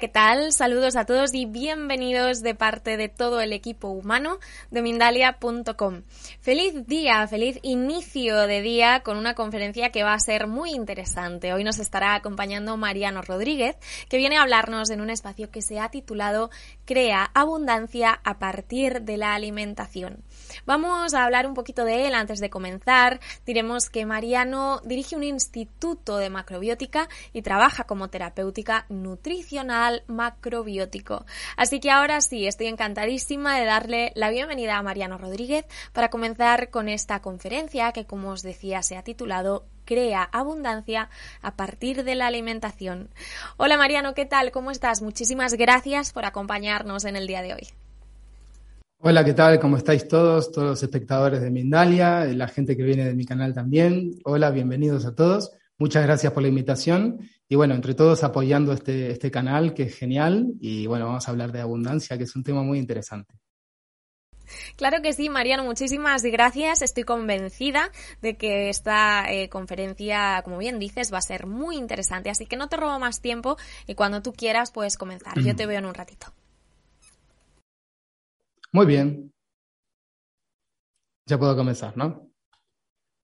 ¿Qué tal? Saludos a todos y bienvenidos de parte de todo el equipo humano de Mindalia.com. Feliz día, feliz inicio de día con una conferencia que va a ser muy interesante. Hoy nos estará acompañando Mariano Rodríguez, que viene a hablarnos en un espacio que se ha titulado Crea abundancia a partir de la alimentación. Vamos a hablar un poquito de él antes de comenzar. Diremos que Mariano dirige un instituto de macrobiótica y trabaja como terapéutica nutricional macrobiótico. Así que ahora sí, estoy encantadísima de darle la bienvenida a Mariano Rodríguez para comenzar con esta conferencia que, como os decía, se ha titulado crea abundancia a partir de la alimentación. Hola Mariano, ¿qué tal? ¿Cómo estás? Muchísimas gracias por acompañarnos en el día de hoy. Hola, ¿qué tal? ¿Cómo estáis todos? Todos los espectadores de Mindalia, la gente que viene de mi canal también. Hola, bienvenidos a todos. Muchas gracias por la invitación. Y bueno, entre todos apoyando este, este canal que es genial. Y bueno, vamos a hablar de abundancia, que es un tema muy interesante. Claro que sí, Mariano, muchísimas gracias. Estoy convencida de que esta eh, conferencia, como bien dices, va a ser muy interesante. Así que no te robo más tiempo y cuando tú quieras puedes comenzar. Yo te veo en un ratito. Muy bien. Ya puedo comenzar, ¿no?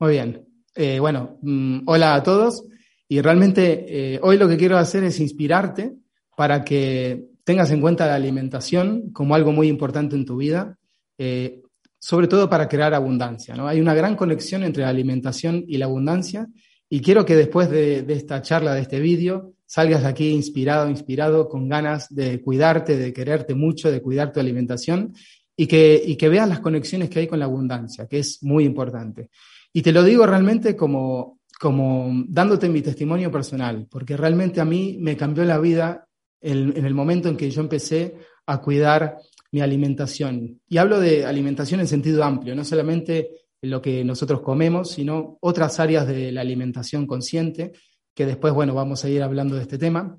Muy bien. Eh, bueno, mm, hola a todos. Y realmente eh, hoy lo que quiero hacer es inspirarte para que tengas en cuenta la alimentación como algo muy importante en tu vida eh, sobre todo para crear abundancia. ¿no? Hay una gran conexión entre la alimentación y la abundancia y quiero que después de, esta charla, de este vídeo, salgas de aquí inspirado, inspirado, con ganas de cuidarte, de quererte mucho, de cuidar tu alimentación y que, y que veas las conexiones que hay con la abundancia, que es muy importante. Y te lo digo realmente como, como dándote mi testimonio personal, porque realmente a mí me cambió la vida en, en el momento en que yo empecé a cuidar mi alimentación. Y hablo de alimentación en sentido amplio, no solamente lo que nosotros comemos, sino otras áreas de la alimentación consciente, que después, bueno, vamos a ir hablando de este tema.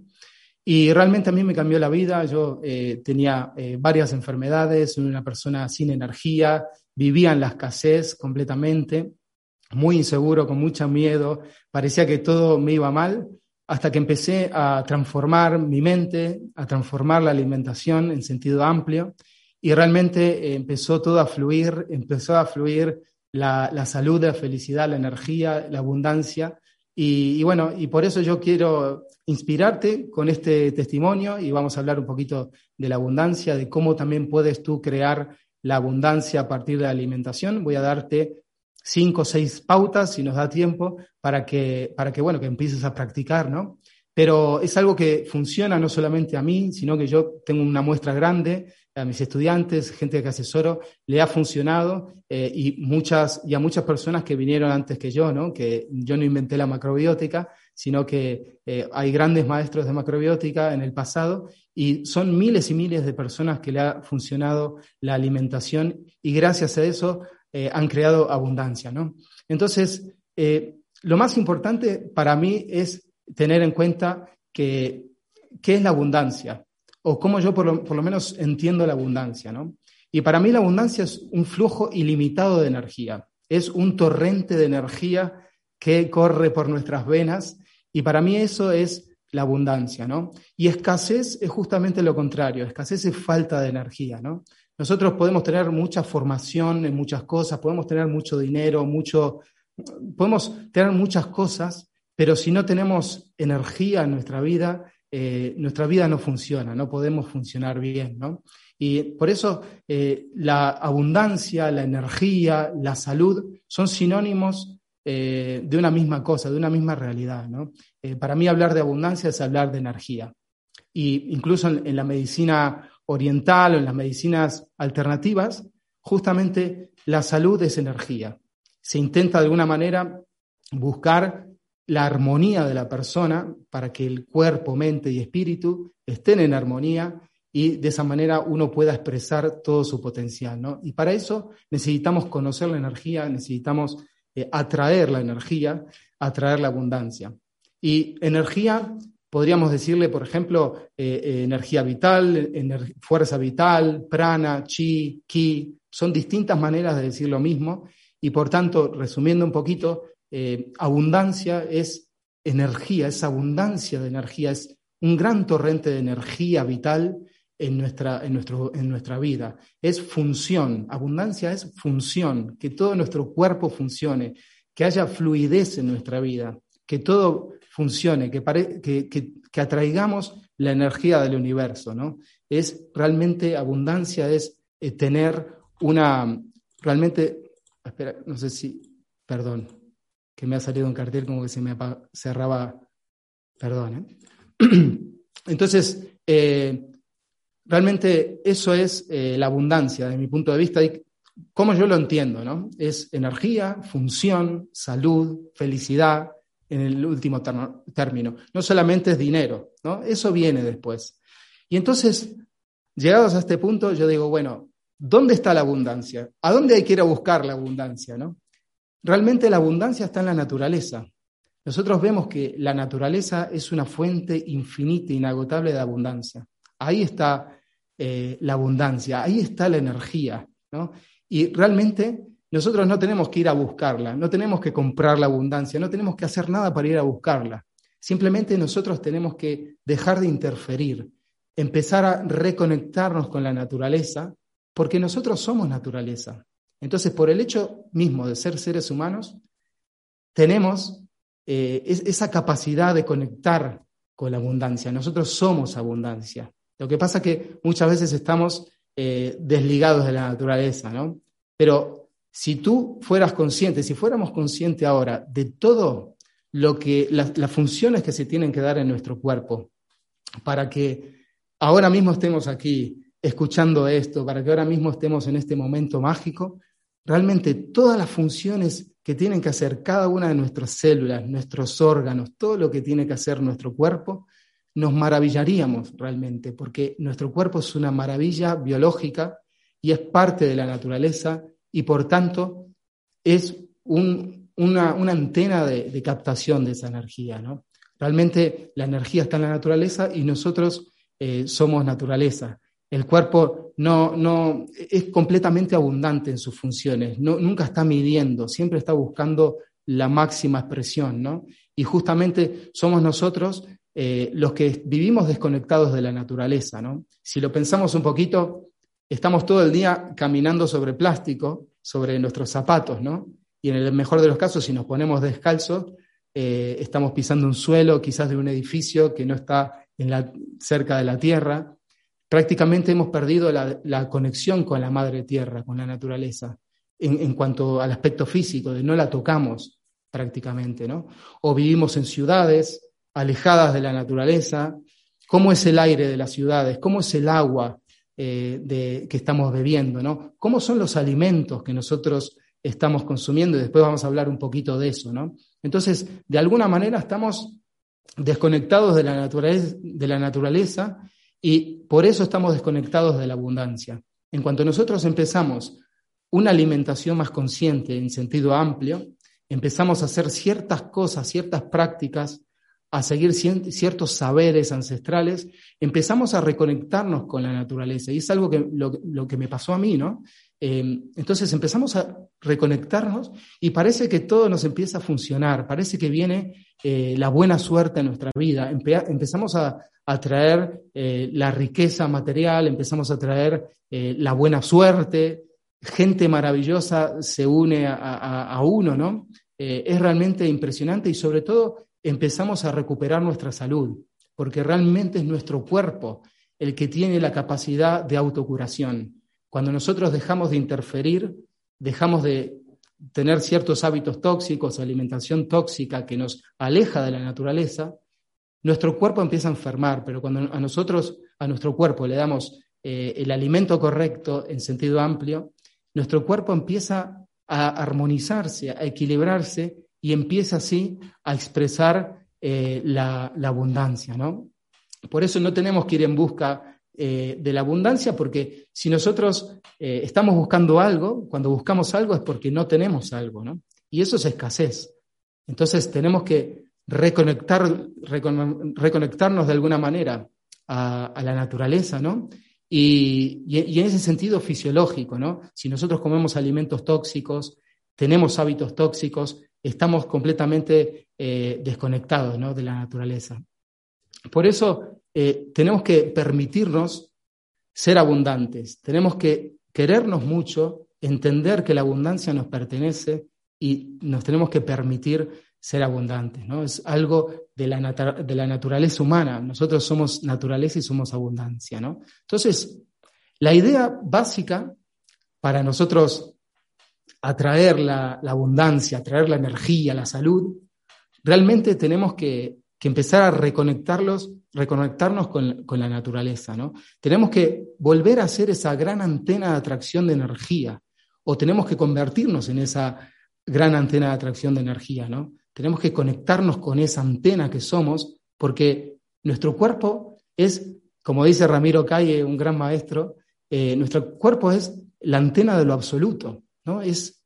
Y realmente a mí me cambió la vida. Yo eh, tenía eh, varias enfermedades, una persona sin energía, vivía en la escasez completamente, muy inseguro, con mucho miedo, parecía que todo me iba mal, hasta que empecé a transformar mi mente, a transformar la alimentación en sentido amplio y realmente eh, empezó todo a fluir, empezó a fluir la, salud, la felicidad, la energía, la abundancia. Y, bueno, y por eso yo quiero inspirarte con este testimonio y vamos a hablar un poquito de la abundancia, de cómo también puedes tú crear la abundancia a partir de la alimentación. Voy a darte cinco o seis pautas, si nos da tiempo, para que, para que, bueno, que empieces a practicar, ¿no? Pero es algo que funciona no solamente a mí, sino que yo tengo una muestra grande a mis estudiantes, gente que asesoro, le ha funcionado eh, y, muchas, y a muchas personas que vinieron antes que yo, ¿no? que yo no inventé la macrobiótica, sino que eh, hay grandes maestros de macrobiótica en el pasado y son miles y miles de personas que le ha funcionado la alimentación y gracias a eso eh, han creado abundancia, ¿no? Entonces, eh, lo más importante para mí es tener en cuenta que, qué es la abundancia, o cómo yo por lo, menos entiendo la abundancia, ¿no? Y para mí la abundancia es un flujo ilimitado de energía, es un torrente de energía que corre por nuestras venas, y para mí eso es la abundancia, ¿no? Y escasez es justamente lo contrario, escasez es falta de energía, ¿no? Nosotros podemos tener mucha formación en muchas cosas, podemos tener mucho dinero, mucho, podemos tener muchas cosas, pero si no tenemos energía en nuestra vida, eh, nuestra vida no funciona, no podemos funcionar bien, ¿no? Y por eso eh, la abundancia, la energía, la salud son sinónimos eh, de una misma cosa, de una misma realidad. Eh, para mí hablar de abundancia es hablar de energía. Y incluso en, la medicina oriental o en las medicinas alternativas, justamente la salud es energía. Se intenta de alguna manera buscar la armonía de la persona para que el cuerpo, mente y espíritu estén en armonía y de esa manera uno pueda expresar todo su potencial. Y para eso necesitamos conocer la energía, necesitamos eh, atraer la energía, atraer la abundancia. Y energía, podríamos decirle, por ejemplo, eh, eh, energía vital, fuerza vital, prana, chi, ki, son distintas maneras de decir lo mismo. Y por tanto, resumiendo un poquito, abundancia es energía, es abundancia de energía, es un gran torrente de energía vital en nuestra, en, nuestro, en nuestra vida. Es función. Abundancia es función, que todo nuestro cuerpo funcione, que haya fluidez en nuestra vida, que todo funcione, que, que, que, atraigamos la energía del universo. ¿no? Es realmente abundancia, es eh, tener una, realmente, espera, no sé si, perdón, que me ha salido un cartel como que se me cerraba, perdón. ¿eh? Entonces, eh, Realmente eso es eh, la abundancia, desde mi punto de vista, y como yo lo entiendo, ¿no? Es energía, función, salud, felicidad, en el último término. No solamente es dinero, ¿no? Eso viene después. Y entonces, llegados a este punto, yo digo, bueno, ¿dónde está la abundancia? ¿A dónde hay que ir a buscar la abundancia, no? Realmente la abundancia está en la naturaleza. Nosotros vemos que la naturaleza es una fuente infinita, inagotable de abundancia. Ahí está eh, la abundancia, ahí está la energía. ¿no? Y realmente nosotros no tenemos que ir a buscarla, no tenemos que comprar la abundancia, no tenemos que hacer nada para ir a buscarla. Simplemente nosotros tenemos que dejar de interferir, empezar a reconectarnos con la naturaleza, porque nosotros somos naturaleza. Entonces, por el hecho mismo de ser seres humanos, tenemos eh, esa capacidad de conectar con la abundancia. Nosotros somos abundancia. Lo que pasa es que muchas veces estamos eh, desligados de la naturaleza, ¿no? Pero si tú fueras consciente, si fuéramos conscientes ahora de todo lo que, las, funciones que se tienen que dar en nuestro cuerpo, para que ahora mismo estemos aquí escuchando esto, para que ahora mismo estemos en este momento mágico, realmente todas las funciones que tienen que hacer cada una de nuestras células, nuestros órganos, todo lo que tiene que hacer nuestro cuerpo, nos maravillaríamos realmente, porque nuestro cuerpo es una maravilla biológica y es parte de la naturaleza y por tanto es una, antena de, captación de esa energía. ¿no? Realmente la energía está en la naturaleza y nosotros eh, somos naturaleza. El cuerpo no, no, es completamente abundante en sus funciones, no, nunca está midiendo, siempre está buscando la máxima expresión, ¿no? Y justamente somos nosotros eh, los que vivimos desconectados de la naturaleza. ¿no? Si lo pensamos un poquito, estamos todo el día caminando sobre plástico, sobre nuestros zapatos, ¿no? Y en el mejor de los casos, si nos ponemos descalzos, eh, estamos pisando un suelo, quizás de un edificio que no está cerca de la tierra. Prácticamente hemos perdido la, conexión con la madre tierra, con la naturaleza, en, cuanto al aspecto físico, de no la tocamos prácticamente, ¿no? O vivimos en ciudades, alejadas de la naturaleza, cómo es el aire de las ciudades, cómo es el agua eh, de, que estamos bebiendo, ¿no? cómo son los alimentos que nosotros estamos consumiendo y después vamos a hablar un poquito de eso. ¿no? Entonces, de alguna manera estamos desconectados de la, naturaleza, de la naturaleza y por eso estamos desconectados de la abundancia. En cuanto nosotros empezamos una alimentación más consciente en sentido amplio, empezamos a hacer ciertas cosas, ciertas prácticas a seguir ciertos saberes ancestrales, empezamos a reconectarnos con la naturaleza. Y es algo que lo, que me pasó a mí, ¿no? Em, entonces empezamos a reconectarnos y parece que todo nos empieza a funcionar, parece que viene eh, la buena suerte en nuestra vida. empezamos a, traer eh, la riqueza material, empezamos a traer eh, la buena suerte, gente maravillosa se une a, a uno, ¿no? es realmente impresionante y sobre todo empezamos a recuperar nuestra salud, porque realmente es nuestro cuerpo el que tiene la capacidad de autocuración. Cuando nosotros dejamos de interferir, dejamos de, tener ciertos hábitos tóxicos, alimentación tóxica que nos aleja de la naturaleza, nuestro cuerpo empieza a enfermar, pero cuando a nosotros, a nuestro cuerpo le damos eh, el alimento correcto en sentido amplio, nuestro cuerpo empieza a armonizarse, a equilibrarse y empieza así a expresar eh, la, abundancia, ¿no? Por eso no tenemos que ir en busca eh, de la abundancia, porque si nosotros estamos buscando algo, cuando buscamos algo es porque no tenemos algo, ¿no? Y eso es escasez. Entonces tenemos que reconectar, reconectarnos de alguna manera a, la naturaleza, ¿no? Y, en ese sentido fisiológico, ¿no? Si nosotros comemos alimentos tóxicos, tenemos hábitos tóxicos, estamos completamente eh, desconectados ¿no? de la naturaleza. Por eso eh, tenemos que permitirnos ser abundantes, tenemos que querernos mucho, entender que la abundancia nos pertenece y nos tenemos que permitir ser abundantes, ¿no? Es algo de la, de la naturaleza humana. Nosotros somos naturaleza y somos abundancia, ¿no? Entonces, la idea básica para nosotros atraer la, abundancia, atraer la energía, la salud, realmente tenemos que, empezar a reconectarlos, reconectarnos con, la naturaleza, ¿no? Tenemos que volver a ser esa gran antena de atracción de energía, o tenemos que convertirnos en esa gran antena de atracción de energía, ¿no? Tenemos que conectarnos con esa antena que somos, porque nuestro cuerpo es, como dice Ramiro Calle, un gran maestro, eh, nuestro cuerpo es la antena de lo absoluto, ¿no? Es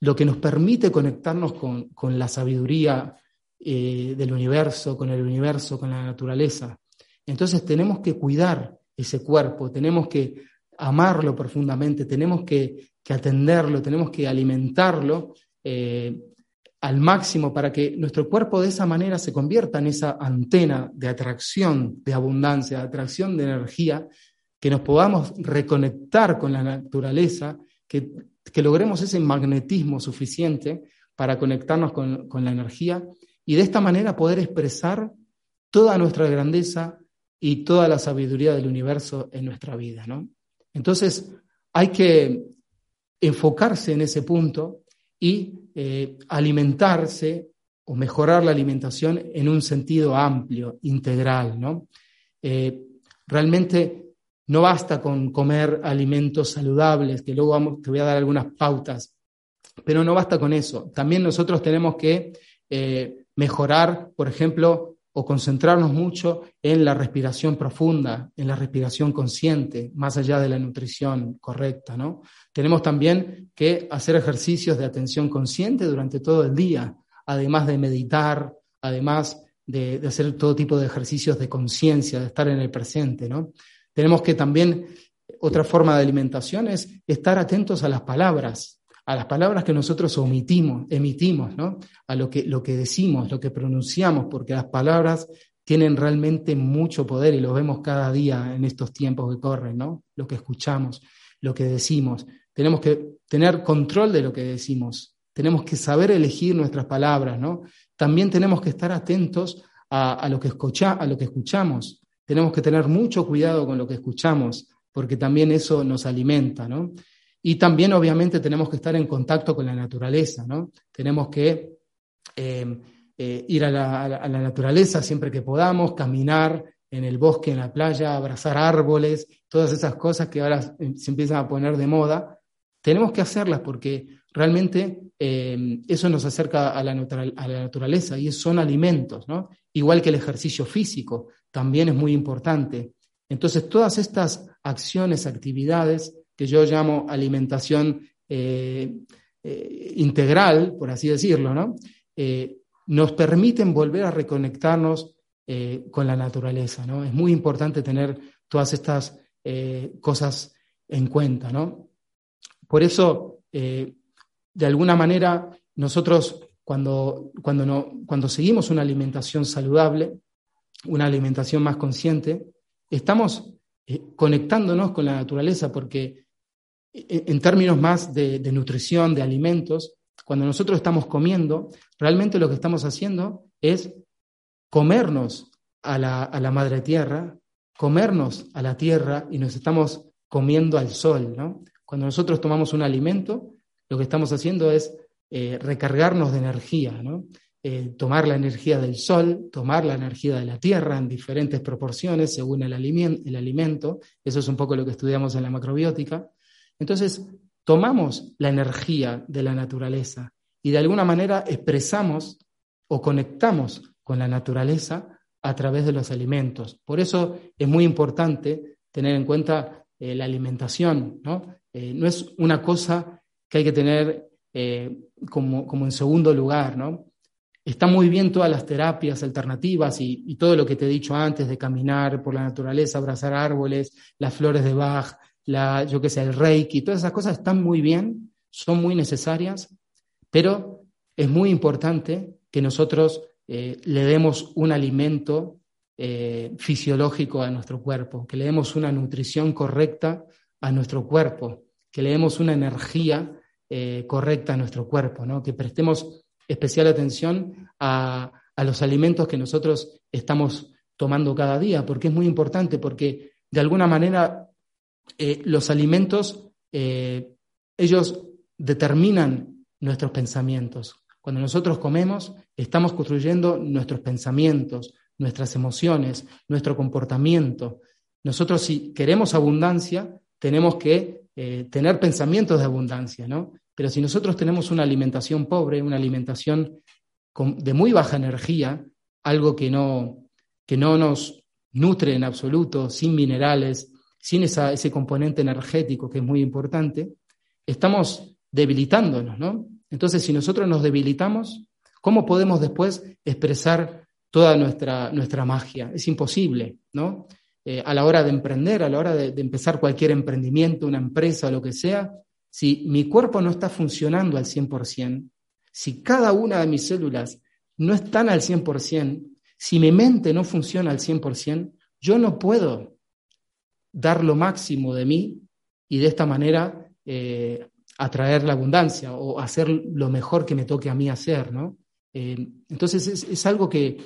lo que nos permite conectarnos con, la sabiduría eh, del universo, con el universo, con la naturaleza. Entonces tenemos que cuidar ese cuerpo, tenemos que amarlo profundamente, tenemos que, atenderlo, tenemos que alimentarlo eh, al máximo para que nuestro cuerpo de esa manera se convierta en esa antena de atracción, de abundancia, de atracción de energía, que nos podamos reconectar con la naturaleza, que, logremos ese magnetismo suficiente para conectarnos con, la energía y de esta manera poder expresar toda nuestra grandeza y toda la sabiduría del universo en nuestra vida. ¿no? Entonces, hay que enfocarse en ese punto y eh, alimentarse o mejorar la alimentación en un sentido amplio, integral. ¿no? Eh, realmente no basta con comer alimentos saludables, que luego vamos, te voy a dar algunas pautas, pero no basta con eso. También nosotros tenemos que eh, mejorar, por ejemplo, o concentrarnos mucho en la respiración profunda, en la respiración consciente, más allá de la nutrición correcta, ¿no? Tenemos también que hacer ejercicios de atención consciente durante todo el día, además de meditar, además de, hacer todo tipo de ejercicios de conciencia, de estar en el presente, ¿no? Tenemos que también, otra forma de alimentación es estar atentos a las palabras, a las palabras que nosotros omitimos, emitimos, ¿no? A lo que, lo que decimos, lo que pronunciamos, porque las palabras tienen realmente mucho poder y lo vemos cada día en estos tiempos que corren, ¿no? Lo que escuchamos, lo que decimos. Tenemos que tener control de lo que decimos. Tenemos que saber elegir nuestras palabras, ¿no? También tenemos que estar atentos a, lo, que escucha, a lo que escuchamos. Tenemos que tener mucho cuidado con lo que escuchamos, porque también eso nos alimenta, ¿no? Y también, obviamente, tenemos que estar en contacto con la naturaleza, ¿no? Tenemos que em, eh, ir a la, naturaleza siempre que podamos, caminar en el bosque, en la playa, abrazar árboles, todas esas cosas que ahora se empiezan a poner de moda. Tenemos que hacerlas porque realmente em, eso nos acerca a la, a la, naturaleza y son alimentos, ¿no? Igual que el ejercicio físico, también es muy importante. Entonces, todas estas acciones, actividades, que yo llamo alimentación eh, eh, integral, por así decirlo, ¿no? Eh, nos permiten volver a reconectarnos con la naturaleza. ¿no? Es muy importante tener todas estas cosas en cuenta. ¿no? Por eso, de alguna manera, nosotros cuando, cuando, no, cuando seguimos una alimentación saludable, una alimentación más consciente, estamos conectándonos con la naturaleza porque en términos más de, nutrición, de alimentos, cuando nosotros estamos comiendo, realmente lo que estamos haciendo es comernos a la, madre tierra, comernos a la tierra y nos estamos comiendo al sol, ¿no? Cuando nosotros tomamos un alimento, lo que estamos haciendo es eh, recargarnos de energía, ¿no? Eh, tomar la energía del sol, tomar la energía de la tierra en diferentes proporciones según el, el alimento. Eso es un poco lo que estudiamos en la macrobiótica. Entonces, tomamos la energía de la naturaleza y de alguna manera expresamos o conectamos con la naturaleza a través de los alimentos. Por eso es muy importante tener en cuenta eh, la alimentación, ¿no? no es una cosa que hay que tener como, como en segundo lugar, ¿no? Está muy bien todas las terapias alternativas y, todo lo que te he dicho antes de caminar por la naturaleza, abrazar árboles, las flores de Bach, la, yo qué sé, el Reiki, todas esas cosas están muy bien, son muy necesarias, pero es muy importante que nosotros eh, le demos un alimento eh, fisiológico a nuestro cuerpo, que le demos una nutrición correcta a nuestro cuerpo, que le demos una energía eh, correcta a nuestro cuerpo, que prestemos especial atención a, los alimentos que nosotros estamos tomando cada día, porque es muy importante, porque de alguna manera eh, los alimentos, eh, ellos determinan nuestros pensamientos. Cuando nosotros comemos, estamos construyendo nuestros pensamientos, nuestras emociones, nuestro comportamiento. Nosotros si queremos abundancia, tenemos que eh, tener pensamientos de abundancia, ¿no? Pero si nosotros tenemos una alimentación pobre, una alimentación de muy baja energía, algo que no, que no nos nutre en absoluto, sin minerales, sin ese componente energético que es muy importante, estamos debilitándonos, ¿no? Entonces, si nosotros nos debilitamos, ¿cómo podemos después expresar toda nuestra, nuestra magia? Es imposible, ¿no? Eh, a la hora de emprender, a la hora de, empezar cualquier emprendimiento, una empresa lo que sea, si mi cuerpo no está funcionando al 100%, si cada una de mis células no están al 100%, si mi mente no funciona al 100%, yo no puedo dar lo máximo de mí y de esta manera eh, atraer la abundancia o hacer lo mejor que me toque a mí hacer, ¿no? Eh, entonces es, algo que,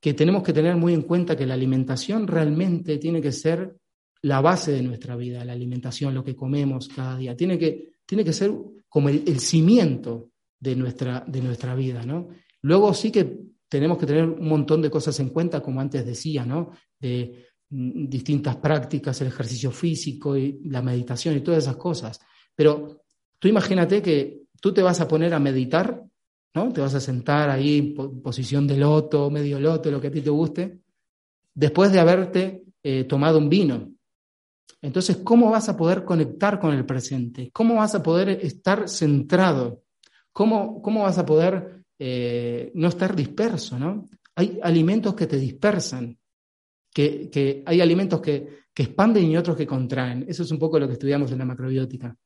que, tenemos que tener muy en cuenta que la alimentación realmente tiene que ser la base de nuestra vida, la alimentación, lo que comemos cada día. Tiene que, tiene que ser como el, cimiento de nuestra, de nuestra vida, ¿no? Luego sí que tenemos que tener un montón de cosas en cuenta, como antes decía, ¿no? De mm, distintas prácticas, el ejercicio físico y la meditación y todas esas cosas. Pero tú imagínate que tú te vas a poner a meditar, ¿no? Te vas a sentar ahí en posición de loto, medio loto, lo que a ti te guste, después de haberte eh, tomado un vino, entonces, ¿cómo vas a poder conectar con el presente? ¿Cómo vas a poder estar centrado? ¿Cómo, cómo vas a poder eh, no estar disperso? ¿no? Hay alimentos que te dispersan, que, hay alimentos que, expanden y otros que contraen. Eso es un poco lo que estudiamos en la macrobiótica.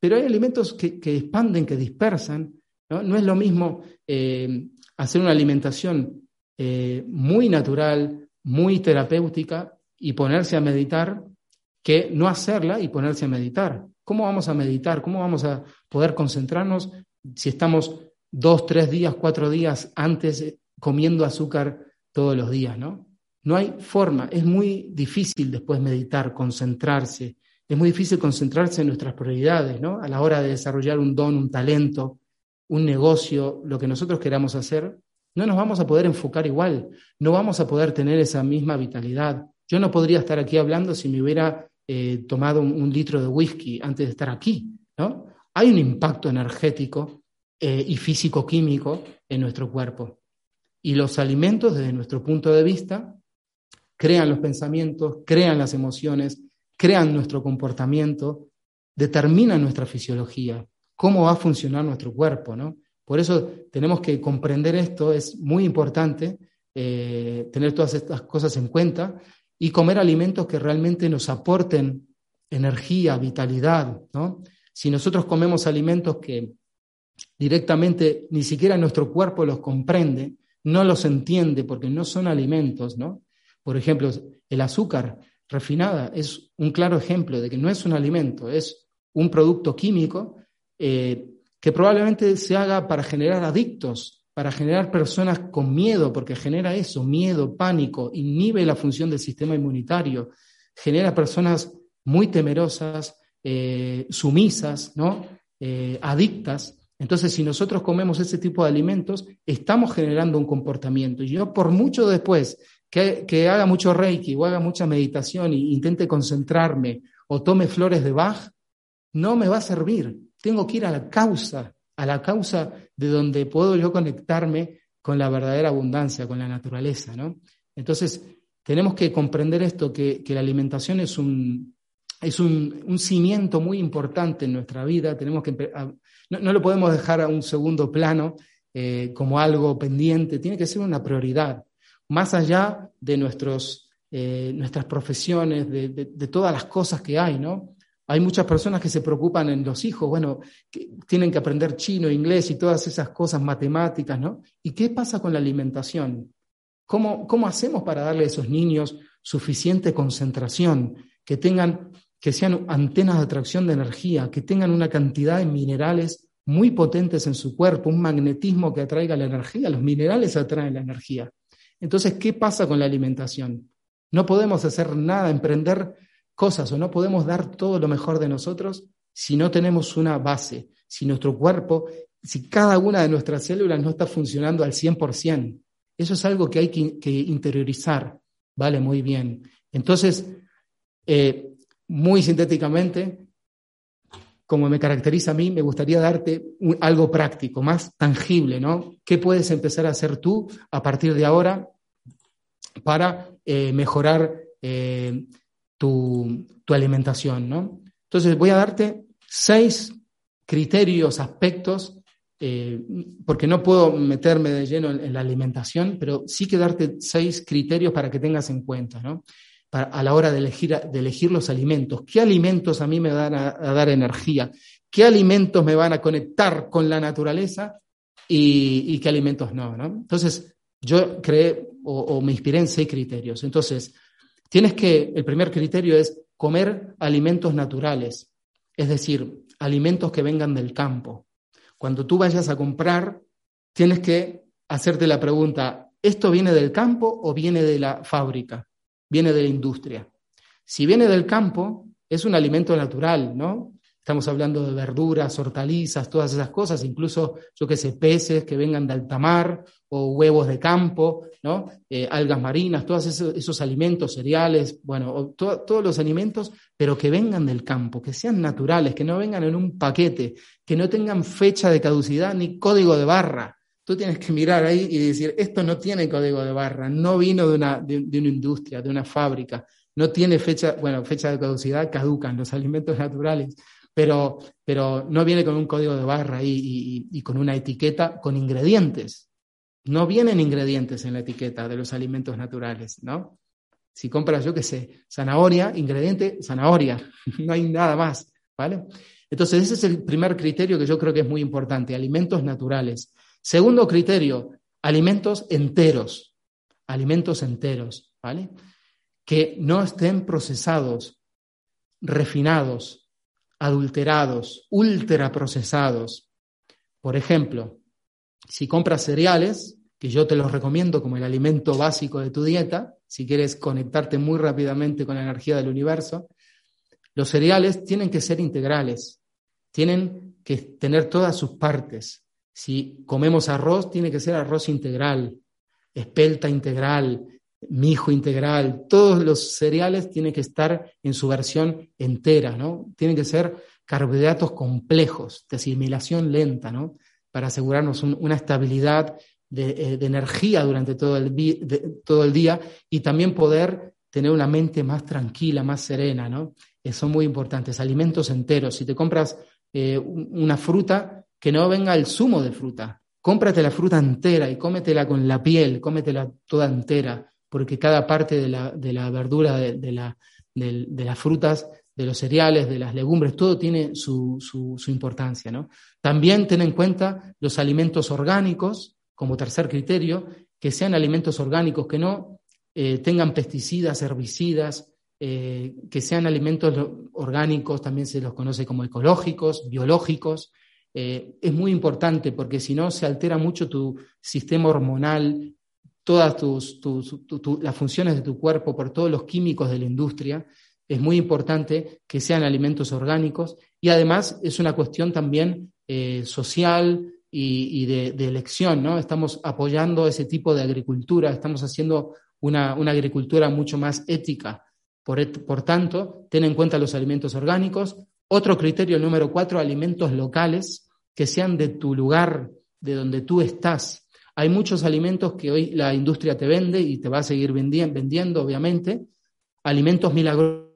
Pero hay alimentos que, expanden, que dispersan. No, es lo mismo eh, hacer una alimentación eh, muy natural, muy terapéutica y ponerse a meditar que no hacerla y ponerse a meditar. ¿Cómo vamos a meditar? ¿Cómo vamos a poder concentrarnos si estamos dos, tres días, cuatro días antes comiendo azúcar todos los días, ¿no? No hay forma, es muy difícil después meditar, concentrarse, es muy difícil concentrarse en nuestras prioridades, ¿no? A la hora de desarrollar un don, un talento, un negocio, lo que nosotros queramos hacer, no nos vamos a poder enfocar igual, no vamos a poder tener esa misma vitalidad. Yo no podría estar aquí hablando si me hubiera eh, tomado un, litro de whisky antes de estar aquí, ¿no? Hay un impacto energético eh, y físico-químico en nuestro cuerpo. Y los alimentos, desde nuestro punto de vista, crean los pensamientos, crean las emociones, crean nuestro comportamiento, determinan nuestra fisiología, cómo va a funcionar nuestro cuerpo, ¿no? Por eso tenemos que comprender esto, es muy importante eh, tener todas estas cosas en cuenta y comer alimentos que realmente nos aporten energía, vitalidad, ¿no? Si nosotros comemos alimentos que directamente ni siquiera nuestro cuerpo los comprende, no los entiende porque no son alimentos, ¿no? Por ejemplo, el azúcar refinada es un claro ejemplo de que no es un alimento, es un producto químico eh, que probablemente se haga para generar adictos para generar personas con miedo, porque genera eso, miedo, pánico, inhibe la función del sistema inmunitario, genera personas muy temerosas, eh, sumisas, ¿no? Eh, adictas, Entonces, si nosotros comemos ese tipo de alimentos, estamos generando un comportamiento. Yo, por mucho después que, haga mucho reiki o haga mucha meditación e intente concentrarme o tome flores de Bach, no me va a servir. Tengo que ir a la causa, a la causa de donde puedo yo conectarme con la verdadera abundancia, con la naturaleza. ¿no? Entonces, tenemos que comprender esto, que, la alimentación es un, es un, cimiento muy importante en nuestra vida. Tenemos que, no, lo podemos dejar a un segundo plano eh, como algo pendiente, tiene que ser una prioridad, más allá de nuestros, eh, nuestras profesiones, de, de, todas las cosas que hay, ¿no? Hay muchas personas que se preocupan en los hijos, bueno, que tienen que aprender chino, inglés y todas esas cosas matemáticas, ¿no? ¿Y qué pasa con la alimentación? ¿Cómo, cómo hacemos para darle a esos niños suficiente concentración, que tengan que sean antenas de atracción de energía, que tengan una cantidad de minerales muy potentes en su cuerpo, un magnetismo que atraiga la energía. Los minerales atraen la energía. Entonces, ¿qué pasa con la alimentación? No podemos hacer nada, emprender cosas o no podemos dar todo lo mejor de nosotros si no tenemos una base, si nuestro cuerpo, si cada una de nuestras células no está funcionando al 100%. Eso es algo que hay que, interiorizar, ¿vale? Muy bien. Entonces, eh, muy sintéticamente, como me caracteriza a mí, me gustaría darte algo práctico, más tangible, ¿no? ¿Qué puedes empezar a hacer tú a partir de ahora para eh, mejorar eh, tu, alimentación, ¿no? Entonces voy a darte seis criterios, aspectos, eh, porque no puedo meterme de lleno en, la alimentación, pero sí que darte seis criterios para que tengas en cuenta, ¿no? a la hora de elegir, de elegir los alimentos. ¿Qué alimentos a mí me van a, dar energía? ¿Qué alimentos me van a conectar con la naturaleza y, qué alimentos no, Entonces, yo creé o, me inspiré en seis criterios. Entonces, tienes que, el primer criterio es comer alimentos naturales, es decir, alimentos que vengan del campo. Cuando tú vayas a comprar, tienes que hacerte la pregunta, ¿esto viene del campo o viene de la fábrica? viene de la industria. Si viene del campo, es un alimento natural, ¿no? Estamos hablando de verduras, hortalizas, todas esas cosas, incluso, yo qué sé, peces que vengan de alta mar o huevos de campo, ¿no? Eh, algas marinas, todos esos, alimentos, cereales, bueno, todos los alimentos, pero que vengan del campo, que sean naturales, que no vengan en un paquete, que no tengan fecha de caducidad ni código de barra, Tú tienes que mirar ahí y decir, esto no tiene código de barra, no vino de una, de, una industria, de una fábrica, no tiene fecha, bueno, fecha de caducidad, caducan los alimentos naturales, pero, pero no viene con un código de barra y, y, con una etiqueta con ingredientes. No vienen ingredientes en la etiqueta de los alimentos naturales, ¿no? Si compras, yo qué sé, zanahoria, ingrediente, zanahoria, no hay nada más, ¿vale? Entonces, ese es el primer criterio que yo creo que es muy importante, alimentos naturales. Segundo criterio, alimentos enteros, alimentos enteros, ¿vale? Que no estén procesados, refinados, adulterados, ultraprocesados. Por ejemplo, si compras cereales, que yo te los recomiendo como el alimento básico de tu dieta, si quieres conectarte muy rápidamente con la energía del universo, los cereales tienen que ser integrales, tienen que tener todas sus partes, si comemos arroz, tiene que ser arroz integral, espelta integral, mijo integral, todos los cereales tienen que estar en su versión entera, ¿no? Tienen que ser carbohidratos complejos, de asimilación lenta, ¿no? Para asegurarnos una estabilidad de, eh, energía durante todo el, todo el día y también poder tener una mente más tranquila, más serena, ¿no? Eh, son muy importantes. Alimentos enteros. Si te compras eh, una fruta, que no venga el zumo de fruta. Cómprate la fruta entera y cómetela con la piel, cómetela toda entera, porque cada parte de la, de la verdura, de, la, de, las frutas, de los cereales, de las legumbres, todo tiene su, su, importancia. ¿no? También ten en cuenta los alimentos orgánicos, como tercer criterio, que sean alimentos orgánicos, que no eh, tengan pesticidas, herbicidas, eh, que sean alimentos orgánicos, también se los conoce como ecológicos, biológicos, eh, es muy importante porque si no se altera mucho tu sistema hormonal, todas tus, las funciones de tu cuerpo por todos los químicos de la industria. Es muy importante que sean alimentos orgánicos y además es una cuestión también eh, social y, de, elección, ¿no? Estamos apoyando ese tipo de agricultura, estamos haciendo una, agricultura mucho más ética. Por, por, tanto, ten en cuenta los alimentos orgánicos. Otro criterio número cuatro, alimentos locales que sean de tu lugar, de donde tú estás. Hay muchos alimentos que hoy la industria te vende y te va a seguir vendiendo, obviamente. Alimentos milagrosos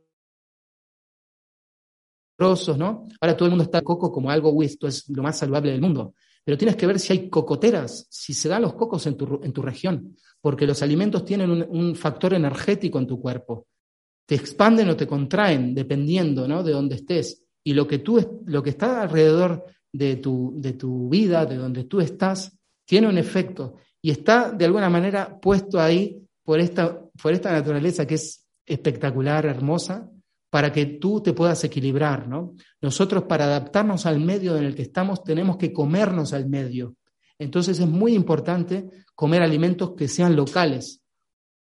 ¿no? Ahora todo el mundo está coco como algo, uy, esto es lo más saludable del mundo. Pero tienes que ver si hay cocoteras, si se dan los cocos en tu, en tu región, porque los alimentos tienen un, factor energético en tu cuerpo. Te expanden o te contraen, dependiendo ¿no? de dónde estés. Y lo que, tú, lo que está alrededor de tu, de tu vida, de donde tú estás, tiene un efecto. Y está de alguna manera puesto ahí por esta, por esta naturaleza que es espectacular, hermosa, para que tú te puedas equilibrar, ¿no? Nosotros para adaptarnos al medio en el que estamos tenemos que comernos al medio. Entonces es muy importante comer alimentos que sean locales.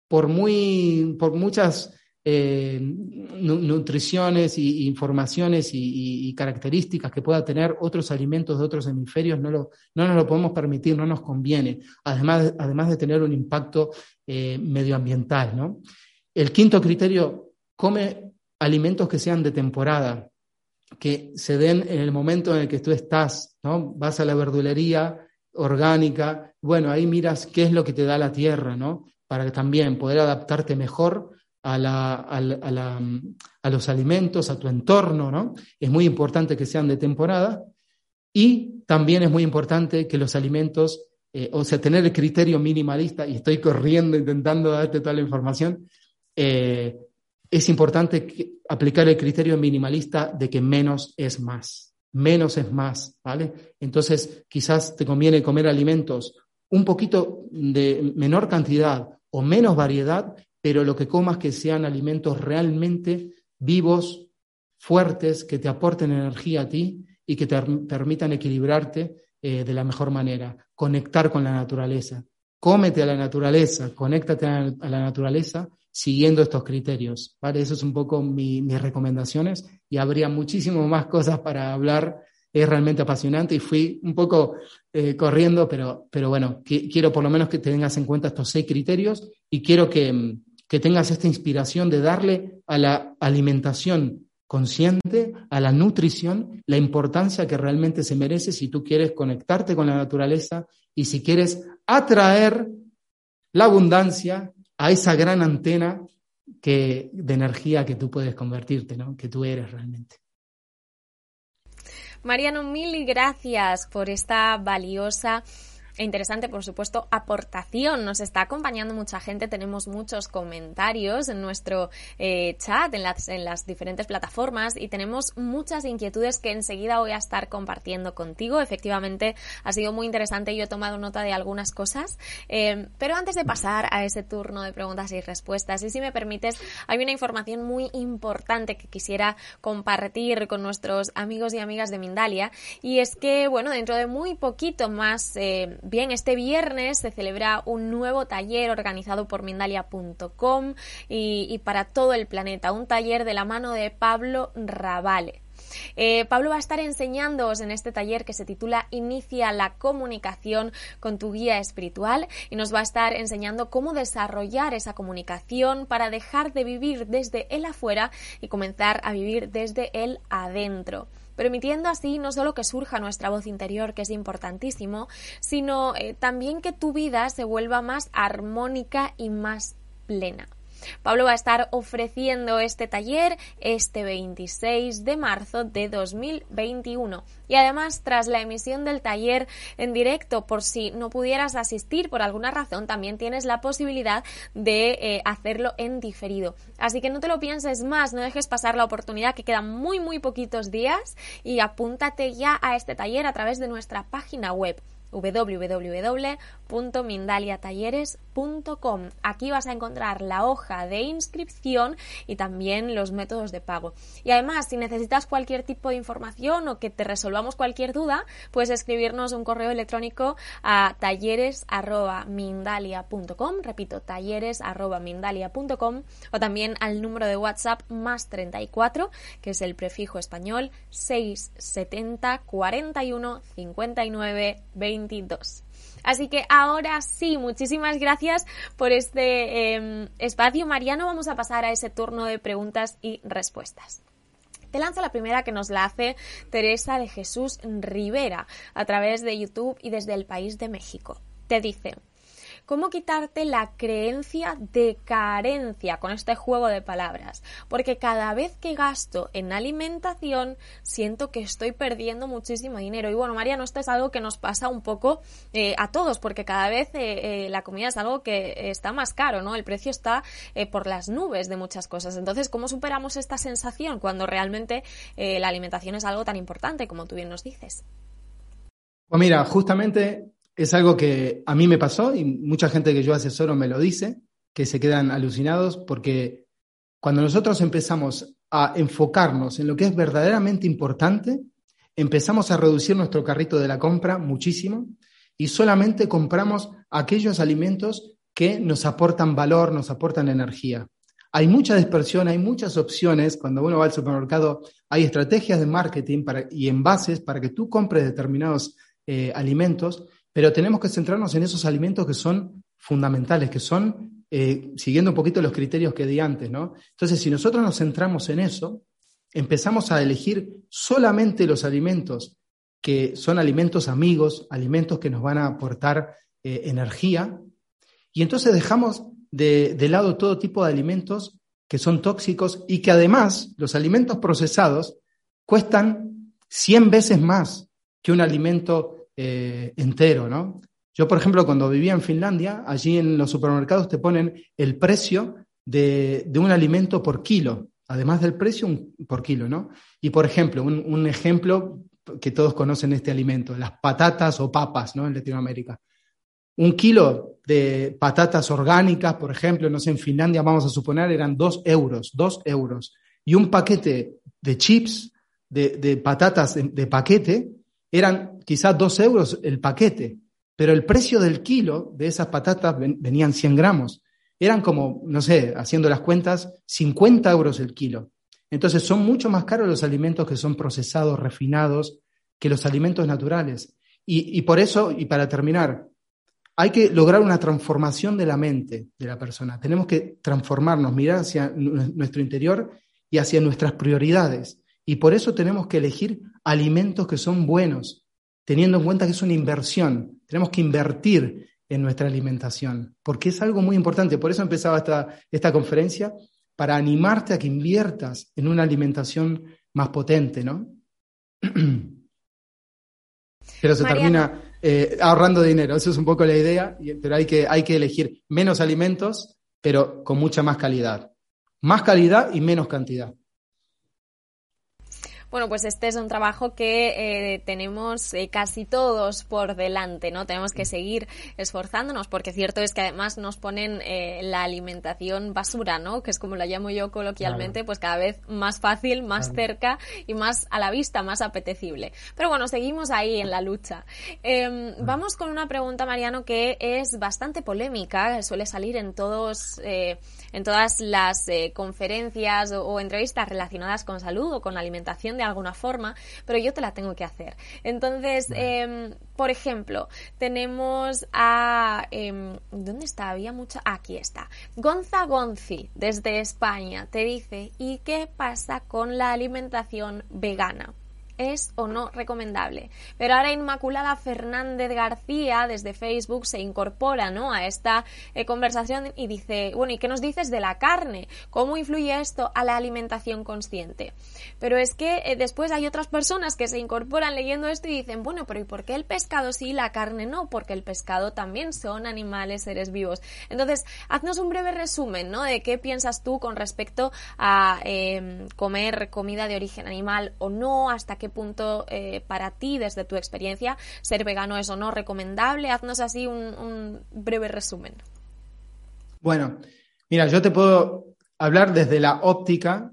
Por, muy, por muchas eh, nutriciones e informaciones y, características que pueda tener otros alimentos de otros hemisferios, no, lo, no nos lo podemos permitir, no nos conviene, además, además de tener un impacto eh, medioambiental. ¿no? El quinto criterio, come alimentos que sean de temporada, que se den en el momento en el que tú estás, ¿no? Vas a la verdulería orgánica, bueno, ahí miras qué es lo que te da la tierra, ¿no? Para también poder adaptarte mejor a, los alimentos, a tu entorno, ¿no? Es muy importante que sean de temporada y también es muy importante que los alimentos, eh, o sea, tener el criterio minimalista, y estoy corriendo intentando darte toda la información, eh, es importante aplicar el criterio minimalista de que menos es más. Menos es más, ¿vale? Entonces, quizás te conviene comer alimentos un poquito de menor cantidad o menos variedad, pero lo que comas que sean alimentos realmente vivos, fuertes, que te aporten energía a ti y que te permitan equilibrarte eh, de la mejor manera, conectar con la naturaleza. Cómete a la naturaleza, conéctate a la naturaleza siguiendo estos criterios. ¿vale? Eso es un poco mis recomendaciones y habría muchísimas más cosas para hablar. Es realmente apasionante y fui un poco eh, corriendo, pero, pero bueno, quiero por lo menos que tengas en cuenta estos seis criterios y quiero que, que tengas esta inspiración de darle a la alimentación consciente, a la nutrición, la importancia que realmente se merece si tú quieres conectarte con la naturaleza y si quieres atraer la abundancia a esa gran antena que, de energía que tú puedes convertirte, ¿no? que tú eres realmente. Mariano, mil gracias por esta valiosa e interesante, por supuesto, aportación. Nos está acompañando mucha gente, tenemos muchos comentarios en nuestro eh, chat, en las, en las diferentes plataformas y tenemos muchas inquietudes que enseguida voy a estar compartiendo contigo. Efectivamente, ha sido muy interesante. Yo he tomado nota de algunas cosas. Eh, pero antes de pasar a ese turno de preguntas y respuestas, y si me permites, hay una información muy importante que quisiera compartir con nuestros amigos y amigas de Mindalia y es que, bueno, dentro de muy poquito más eh, Bien, este viernes se celebra un nuevo taller organizado por Mindalia.com y, para todo el planeta, un taller de la mano de Pablo Ravale. Eh, Pablo va a estar enseñándoos en este taller que se titula Inicia la comunicación con tu guía espiritual y nos va a estar enseñando cómo desarrollar esa comunicación para dejar de vivir desde el afuera y comenzar a vivir desde el adentro permitiendo así no solo que surja nuestra voz interior, que es importantísimo, sino eh, también que tu vida se vuelva más armónica y más plena. Pablo va a estar ofreciendo este taller este 26 de marzo de 2021. Y además, tras la emisión del taller en directo, por si no pudieras asistir por alguna razón, también tienes la posibilidad de eh, hacerlo en diferido. Así que no te lo pienses más, no dejes pasar la oportunidad que quedan muy muy poquitos días y apúntate ya a este taller a través de nuestra página web www.mindaliatalleres.com. Aquí vas a encontrar la hoja de inscripción y también los métodos de pago. Y además, si necesitas cualquier tipo de información o que te resolvamos cualquier duda, puedes escribirnos un correo electrónico a talleres.mindalia.com, repito, talleres.mindalia.com o también al número de WhatsApp más 34, que es el prefijo español 670 41 59 22. Así que ahora sí, muchísimas gracias por este em, espacio. Mariano, vamos a pasar a ese turno de preguntas y respuestas. Te lanzo la primera que nos la hace Teresa de Jesús Rivera a través de YouTube y desde el país de México. Te dice, cómo quitarte la creencia de carencia con este juego de palabras. Porque cada vez que gasto en alimentación, siento que estoy perdiendo muchísimo dinero. Y bueno, Mariano, esto es algo que nos pasa un poco eh, a todos, porque cada vez eh, eh, la comida es algo que está más caro, ¿no? El precio está por las nubes de muchas cosas. Entonces, ¿cómo superamos esta sensación cuando realmente la alimentación es algo tan importante, como tú bien nos dices? Pues mira, justamente es algo que a mí me pasó y mucha gente que yo asesoro me lo dice, que se quedan alucinados porque cuando nosotros empezamos a enfocarnos en lo que es verdaderamente importante, empezamos a reducir nuestro carrito de la compra muchísimo y solamente compramos aquellos alimentos que nos aportan valor, nos aportan energía. Hay mucha dispersión, hay muchas opciones. Cuando uno va al supermercado, hay estrategias de marketing y envases para que tú compres determinados eh, alimentos, pero tenemos que centrarnos en esos alimentos que son fundamentales, que son, eh, siguiendo un poquito los criterios que di antes, ¿no? Entonces, si nosotros nos centramos en eso, empezamos a elegir solamente los alimentos que son alimentos amigos, alimentos que nos van a aportar eh, energía, y entonces dejamos de, lado todo tipo de alimentos que son tóxicos y que además los alimentos procesados cuestan 100 veces más que un alimento eh, entero, ¿no? Yo, por ejemplo, cuando vivía en Finlandia, allí en los supermercados te ponen el precio de, un alimento por kilo, además del precio por kilo, ¿no? Y, por ejemplo, un, ejemplo que todos conocen este alimento, las patatas o papas, ¿no? En Latinoamérica. Un kilo de patatas orgánicas, por ejemplo, no sé, en Finlandia vamos a suponer eran dos euros, dos euros. Y un paquete de chips, de, patatas de paquete, eran quizás dos euros el paquete, pero el precio del kilo de esas patatas venían 100 gramos. Eran como, no sé, haciendo las cuentas, 50 euros el kilo. Entonces son mucho más caros los alimentos que son procesados, refinados, que los alimentos naturales. Y, y por eso, y para terminar, hay que lograr una transformación de la mente de la persona. Tenemos que transformarnos, mirar hacia nuestro interior y hacia nuestras prioridades. Y por eso tenemos que elegir alimentos que son buenos, teniendo en cuenta que es una inversión. Tenemos que invertir en nuestra alimentación, porque es algo muy importante. Por eso empezaba esta, esta conferencia, para animarte a que inviertas en una alimentación más potente, ¿no? Pero se termina eh, ahorrando dinero, eso es un poco la idea, pero hay que, hay que elegir menos alimentos, pero con mucha más calidad. Más calidad y menos cantidad. Bueno, pues este es un trabajo que eh, tenemos eh, casi todos por delante, ¿no? Tenemos que seguir esforzándonos porque cierto es que además nos ponen eh, la alimentación basura, ¿no? Que es como la llamo yo coloquialmente, pues cada vez más fácil, más cerca y más a la vista, más apetecible. Pero bueno, seguimos ahí en la lucha. Em, vamos con una pregunta, Mariano, que es bastante polémica, suele salir en todos, en todas las conferencias o, o entrevistas relacionadas con salud o con alimentación de alguna forma, pero yo te la tengo que hacer. Entonces, em, por ejemplo, tenemos a... Em, ¿Dónde está? Había mucha... Aquí está. Gonza Gonzi, desde España, te dice, ¿y qué pasa con la alimentación vegana? Es o no recomendable. Pero ahora Inmaculada Fernández García desde Facebook se incorpora ¿no? a esta eh, conversación y dice, bueno, ¿y qué nos dices de la carne? ¿Cómo influye esto a la alimentación consciente? Pero es que eh, después hay otras personas que se incorporan leyendo esto y dicen, bueno, pero ¿y por qué el pescado sí y la carne no? Porque el pescado también son animales, seres vivos. Entonces, haznos un breve resumen ¿no? de qué piensas tú con respecto a em, comer comida de origen animal o no, hasta qué punto eh, para ti, desde tu experiencia, ser vegano es o no recomendable. Haznos así un, breve resumen. Bueno, mira, yo te puedo hablar desde la óptica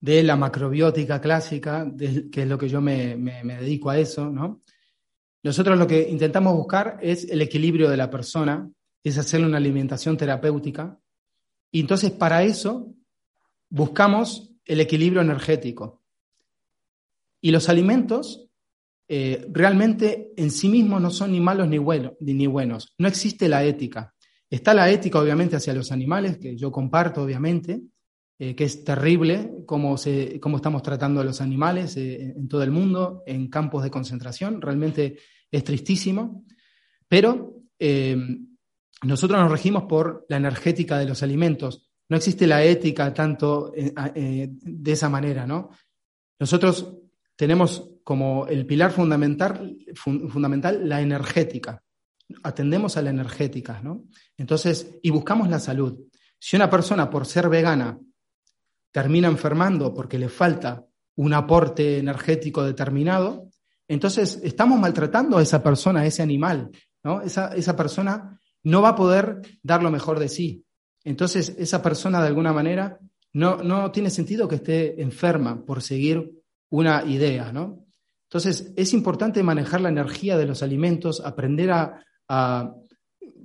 de la macrobiótica clásica, que es lo que yo me, me dedico a eso, ¿no? Nosotros lo que intentamos buscar es el equilibrio de la persona, es hacerle una alimentación terapéutica. Y entonces para eso buscamos el equilibrio energético. Y los alimentos eh, realmente en sí mismos no son ni malos ni, ni buenos. No existe la ética. Está la ética, obviamente, hacia los animales, que yo comparto, obviamente, eh, que es terrible cómo, se, cómo, estamos tratando a los animales eh, en todo el mundo, en campos de concentración. Realmente es tristísimo. Pero nosotros nos regimos por la energética de los alimentos. No existe la ética tanto de esa manera, ¿no? Nosotros tenemos como el pilar fundamental, fundamental la energética. Atendemos a la energética, ¿no? Entonces, y buscamos la salud. Si una persona, por ser vegana, termina enfermando porque le falta un aporte energético determinado, entonces estamos maltratando a esa persona, a ese animal, ¿no? Esa, esa persona no va a poder dar lo mejor de sí. Entonces, esa persona de alguna manera no, no tiene sentido que esté enferma por seguir una idea, ¿no? Entonces, es importante manejar la energía de los alimentos, aprender a,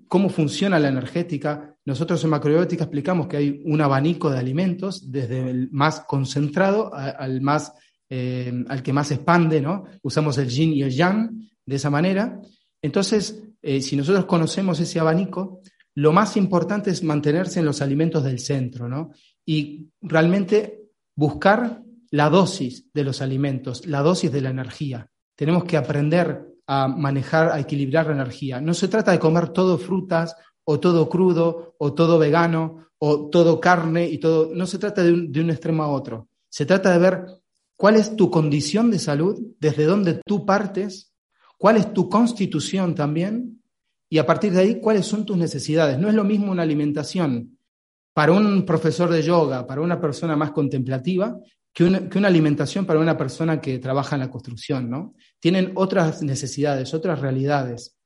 cómo funciona la energética. Nosotros en macrobiótica explicamos que hay un abanico de alimentos, desde el más concentrado al más eh, al que más expande, ¿no? Usamos el yin y el yang de esa manera. Entonces, eh, si nosotros conocemos ese abanico, lo más importante es mantenerse en los alimentos del centro, ¿no? Y realmente buscar la dosis de los alimentos, la dosis de la energía. Tenemos que aprender a manejar, a equilibrar la energía. No se trata de comer todo frutas o todo crudo o todo vegano o todo carne y todo. No se trata de un, de un extremo a otro. Se trata de ver cuál es tu condición de salud, desde dónde tú partes, cuál es tu constitución también y a partir de ahí, ¿cuáles son tus necesidades? No es lo mismo una alimentación para un profesor de yoga, para una persona más contemplativa, que una, alimentación para una persona que trabaja en la construcción, ¿no? Tienen otras necesidades, otras realidades.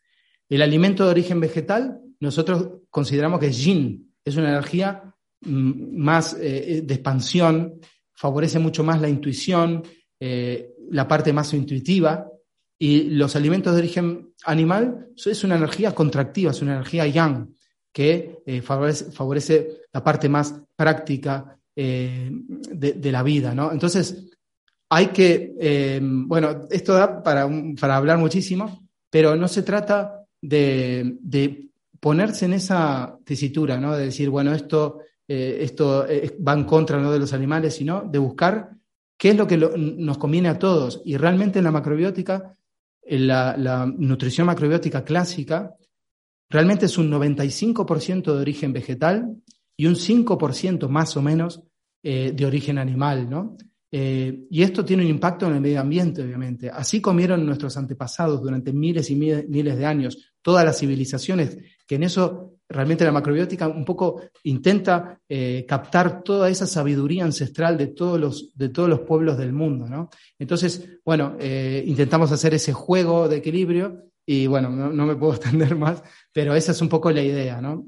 El alimento de origen vegetal, nosotros consideramos que es yin, es una energía mm, más eh, de expansión, favorece mucho más la intuición, eh, la parte más intuitiva, y los alimentos de origen animal es una energía contractiva, es una energía yang, que eh, favorece, la parte más práctica eh, de, la vida. ¿no? Entonces, hay que, eh, bueno, esto da para, para, hablar muchísimo, pero no se trata de, de ponerse en esa tesitura, ¿no? de decir, bueno, esto, esto va en contra ¿no? de los animales, sino de buscar qué es lo que nos conviene a todos. Y realmente en la macrobiótica la, nutrición macrobiótica clásica realmente es un 95% de origen vegetal y un 5% más o menos eh, de origen animal, ¿no? Eh, y esto tiene un impacto en el medio ambiente, obviamente. Así comieron nuestros antepasados durante miles y miles de años, todas las civilizaciones, que en eso realmente la macrobiótica un poco intenta eh, captar toda esa sabiduría ancestral de todos los, de todos los pueblos del mundo, ¿no? Entonces, bueno, intentamos hacer ese juego de equilibrio y bueno, no, no, me puedo extender más, pero esa es un poco la idea, ¿no?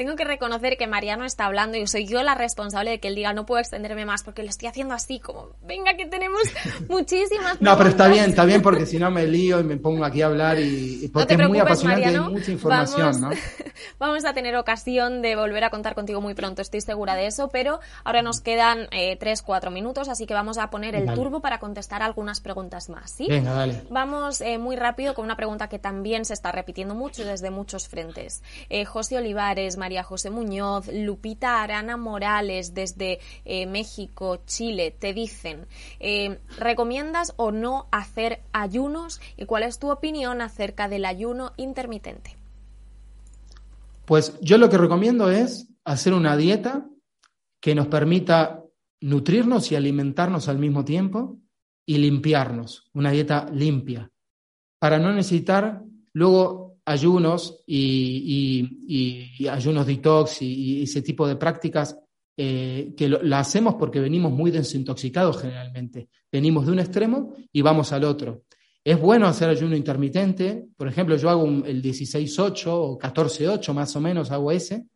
Tengo que reconocer que Mariano está hablando y soy yo la responsable de que él diga no puedo extenderme más porque lo estoy haciendo así como, venga que tenemos muchísimas No, pero está bien, está bien porque si no me lío y me pongo aquí a hablar y, porque es muy apasionante y hay mucha información, vamos, ¿no? Vamos a tener ocasión de volver a contar contigo muy pronto, estoy segura de eso, pero ahora nos quedan eh, 3, 4 minutos, así que vamos a poner el turbo para contestar algunas preguntas más, ¿sí? Venga, dale. Vamos eh, muy rápido con una pregunta que también se está repitiendo mucho desde muchos frentes. Eh, José Olivares, María José Muñoz, Lupita Arana Morales desde eh, México, Chile, te dicen, eh, ¿recomiendas o no hacer ayunos? ¿Y cuál es tu opinión acerca del ayuno intermitente? Pues yo lo que recomiendo es hacer una dieta que nos permita nutrirnos y alimentarnos al mismo tiempo y limpiarnos, una dieta limpia, para no necesitar luego ayunos y, ayunos detox y, ese tipo de prácticas eh, que lo, la hacemos porque venimos muy desintoxicados generalmente. Venimos de un extremo y vamos al otro. Es bueno hacer ayuno intermitente, por ejemplo, yo hago el 16-8 o 14-8 más o menos, hago ese,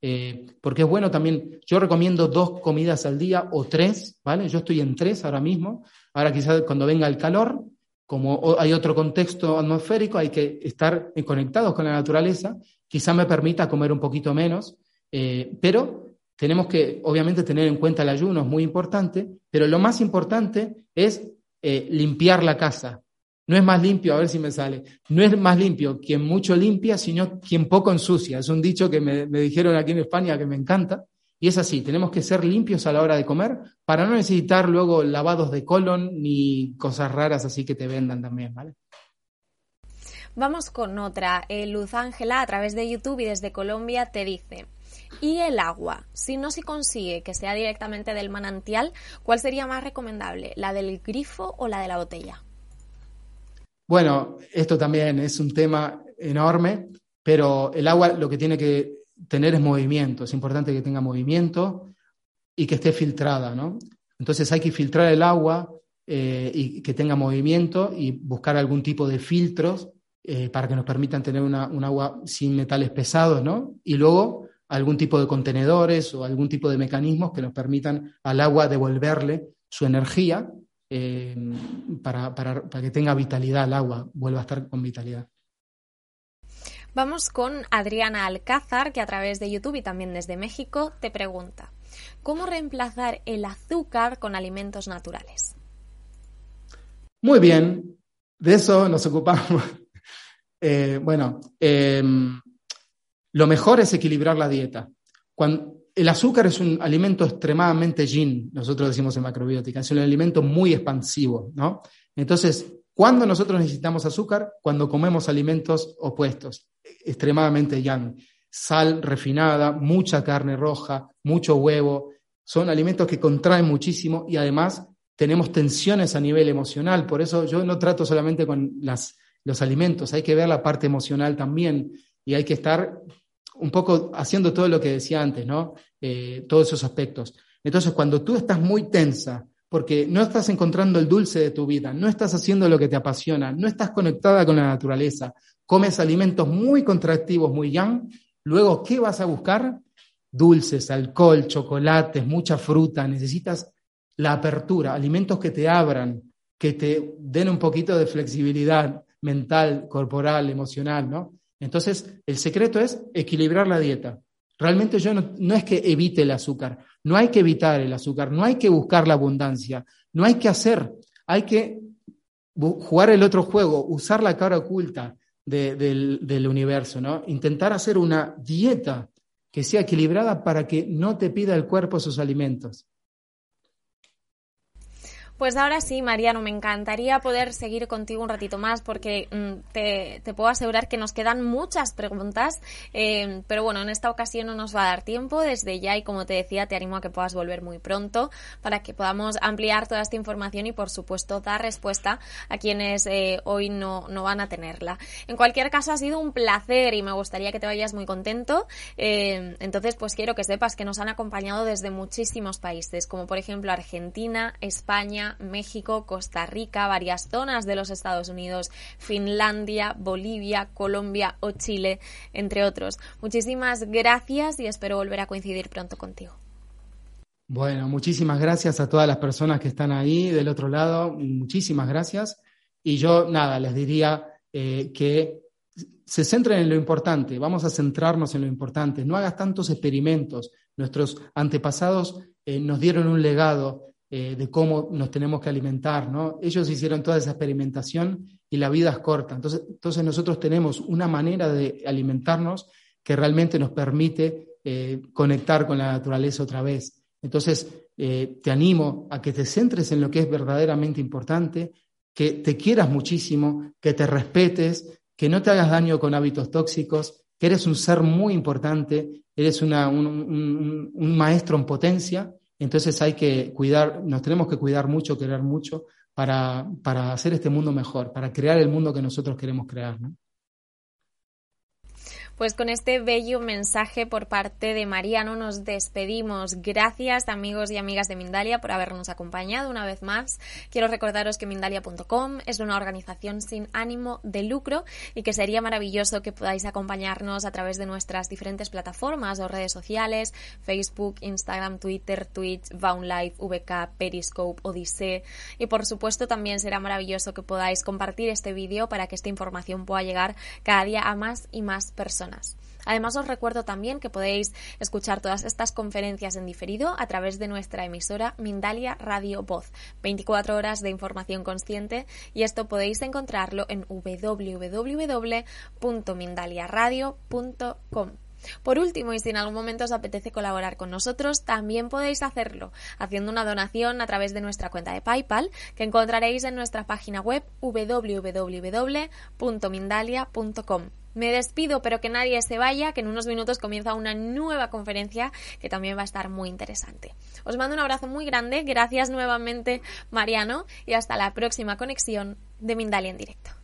eh, porque es bueno también, yo recomiendo dos comidas al día o tres, ¿vale? Yo estoy en tres ahora mismo, ahora quizás cuando venga el calor, como hay otro contexto atmosférico, hay que estar conectados con la naturaleza, quizá me permita comer un poquito menos, eh, pero tenemos que obviamente tener en cuenta el ayuno, es muy importante, pero lo más importante es eh, limpiar la casa. No es más limpio, a ver si me sale, no es más limpio quien mucho limpia, sino quien poco ensucia. Es un dicho que me, dijeron aquí en España que me encanta. Y es así, tenemos que ser limpios a la hora de comer para no necesitar luego lavados de colon ni cosas raras así que te vendan también, ¿vale? Vamos con otra. Eh, Luz Ángela a través de YouTube y desde Colombia te dice, ¿y el agua? Si no se consigue que sea directamente del manantial, ¿cuál sería más recomendable? ¿La del grifo o la de la botella? Bueno, esto también es un tema enorme, pero el agua lo que tiene que tener es movimiento. Es importante que tenga movimiento y que esté filtrada, ¿no? Entonces hay que filtrar el agua eh, y que tenga movimiento y buscar algún tipo de filtros eh, para que nos permitan tener un agua sin metales pesados, ¿no? Y luego algún tipo de contenedores o algún tipo de mecanismos que nos permitan al agua devolverle su energía eh, para, para, para, que tenga vitalidad el agua, vuelva a estar con vitalidad. Vamos con Adriana Alcázar, que a través de YouTube y también desde México te pregunta, ¿cómo reemplazar el azúcar con alimentos naturales? Muy bien, de eso nos ocupamos. eh, bueno, eh, lo mejor es equilibrar la dieta. Cuando, el azúcar es un alimento extremadamente yin, nosotros decimos en macrobiótica, es un alimento muy expansivo, ¿no? Entonces, ¿cuándo nosotros necesitamos azúcar? Cuando comemos alimentos opuestos, extremadamente yang. Sal refinada, mucha carne roja, mucho huevo, son alimentos que contraen muchísimo y además tenemos tensiones a nivel emocional. Por eso yo no trato solamente con los alimentos, hay que ver la parte emocional también y hay que estar un poco haciendo todo lo que decía antes, ¿no? Eh, todos esos aspectos. Entonces, cuando tú estás muy tensa, porque no estás encontrando el dulce de tu vida, no estás haciendo lo que te apasiona, no estás conectada con la naturaleza, comes alimentos muy contractivos, muy yang, luego, ¿qué vas a buscar? Dulces, alcohol, chocolates, mucha fruta, necesitas la apertura, alimentos que te abran, que te den un poquito de flexibilidad mental, corporal, emocional, ¿no? Entonces, el secreto es equilibrar la dieta. Realmente yo no, es que evite el azúcar, no hay que evitar el azúcar, no hay que buscar la abundancia, no hay que hacer, hay que jugar el otro juego, usar la cara oculta del, del universo, ¿no? Intentar hacer una dieta que sea equilibrada para que no te pida el cuerpo sus alimentos. Pues ahora sí, Mariano, me encantaría poder seguir contigo un ratito más porque mm, te, puedo asegurar que nos quedan muchas preguntas, eh, pero bueno, en esta ocasión no nos va a dar tiempo desde ya y como te decía, te animo a que puedas volver muy pronto para que podamos ampliar toda esta información y por supuesto dar respuesta a quienes eh, hoy no, no van a tenerla. En cualquier caso, ha sido un placer y me gustaría que te vayas muy contento. Eh, entonces, pues quiero que sepas que nos han acompañado desde muchísimos países, como por ejemplo Argentina, España, México, Costa Rica, varias zonas de los Estados Unidos, Finlandia, Bolivia, Colombia o Chile, entre otros. Muchísimas gracias y espero volver a coincidir pronto contigo. Bueno, muchísimas gracias a todas las personas que están ahí del otro lado, muchísimas gracias. Y yo, nada, les diría eh, que se centren en lo importante, vamos a centrarnos en lo importante, no hagas tantos experimentos. Nuestros antepasados eh, nos dieron un legado eh, de cómo nos tenemos que alimentar, ¿no? Ellos hicieron toda esa experimentación y la vida es corta. Entonces, entonces nosotros tenemos una manera de alimentarnos que realmente nos permite eh, conectar con la naturaleza otra vez. Entonces, eh, te animo a que te centres en lo que es verdaderamente importante, que te quieras muchísimo, que te respetes, que no te hagas daño con hábitos tóxicos, que eres un ser muy importante, eres un, un maestro en potencia entonces hay que cuidar, nos tenemos que cuidar mucho, querer mucho para, para hacer este mundo mejor, para crear el mundo que nosotros queremos crear. ¿no? Pues con este bello mensaje por parte de Mariano nos despedimos. Gracias amigos y amigas de Mindalia por habernos acompañado una vez más. Quiero recordaros que Mindalia.com es una organización sin ánimo de lucro y que sería maravilloso que podáis acompañarnos a través de nuestras diferentes plataformas o redes sociales, Facebook, Instagram, Twitter, Twitch, Live, VK, Periscope, Odyssey y por supuesto también será maravilloso que podáis compartir este vídeo para que esta información pueda llegar cada día a más y más Además, os recuerdo también que podéis escuchar todas estas conferencias en diferido a través de nuestra emisora Mindalia Radio Voz. 24 horas de información consciente y esto podéis encontrarlo en www.mindaliaradio.com. Por último, y si en algún momento os apetece colaborar con nosotros, también podéis hacerlo haciendo una donación a través de nuestra cuenta de PayPal, que encontraréis en nuestra página web www.mindalia.com. Me despido, pero que nadie se vaya, que en unos minutos comienza una nueva conferencia que también va a estar muy interesante. Os mando un abrazo muy grande, gracias nuevamente Mariano y hasta la próxima conexión de Mindalia en directo.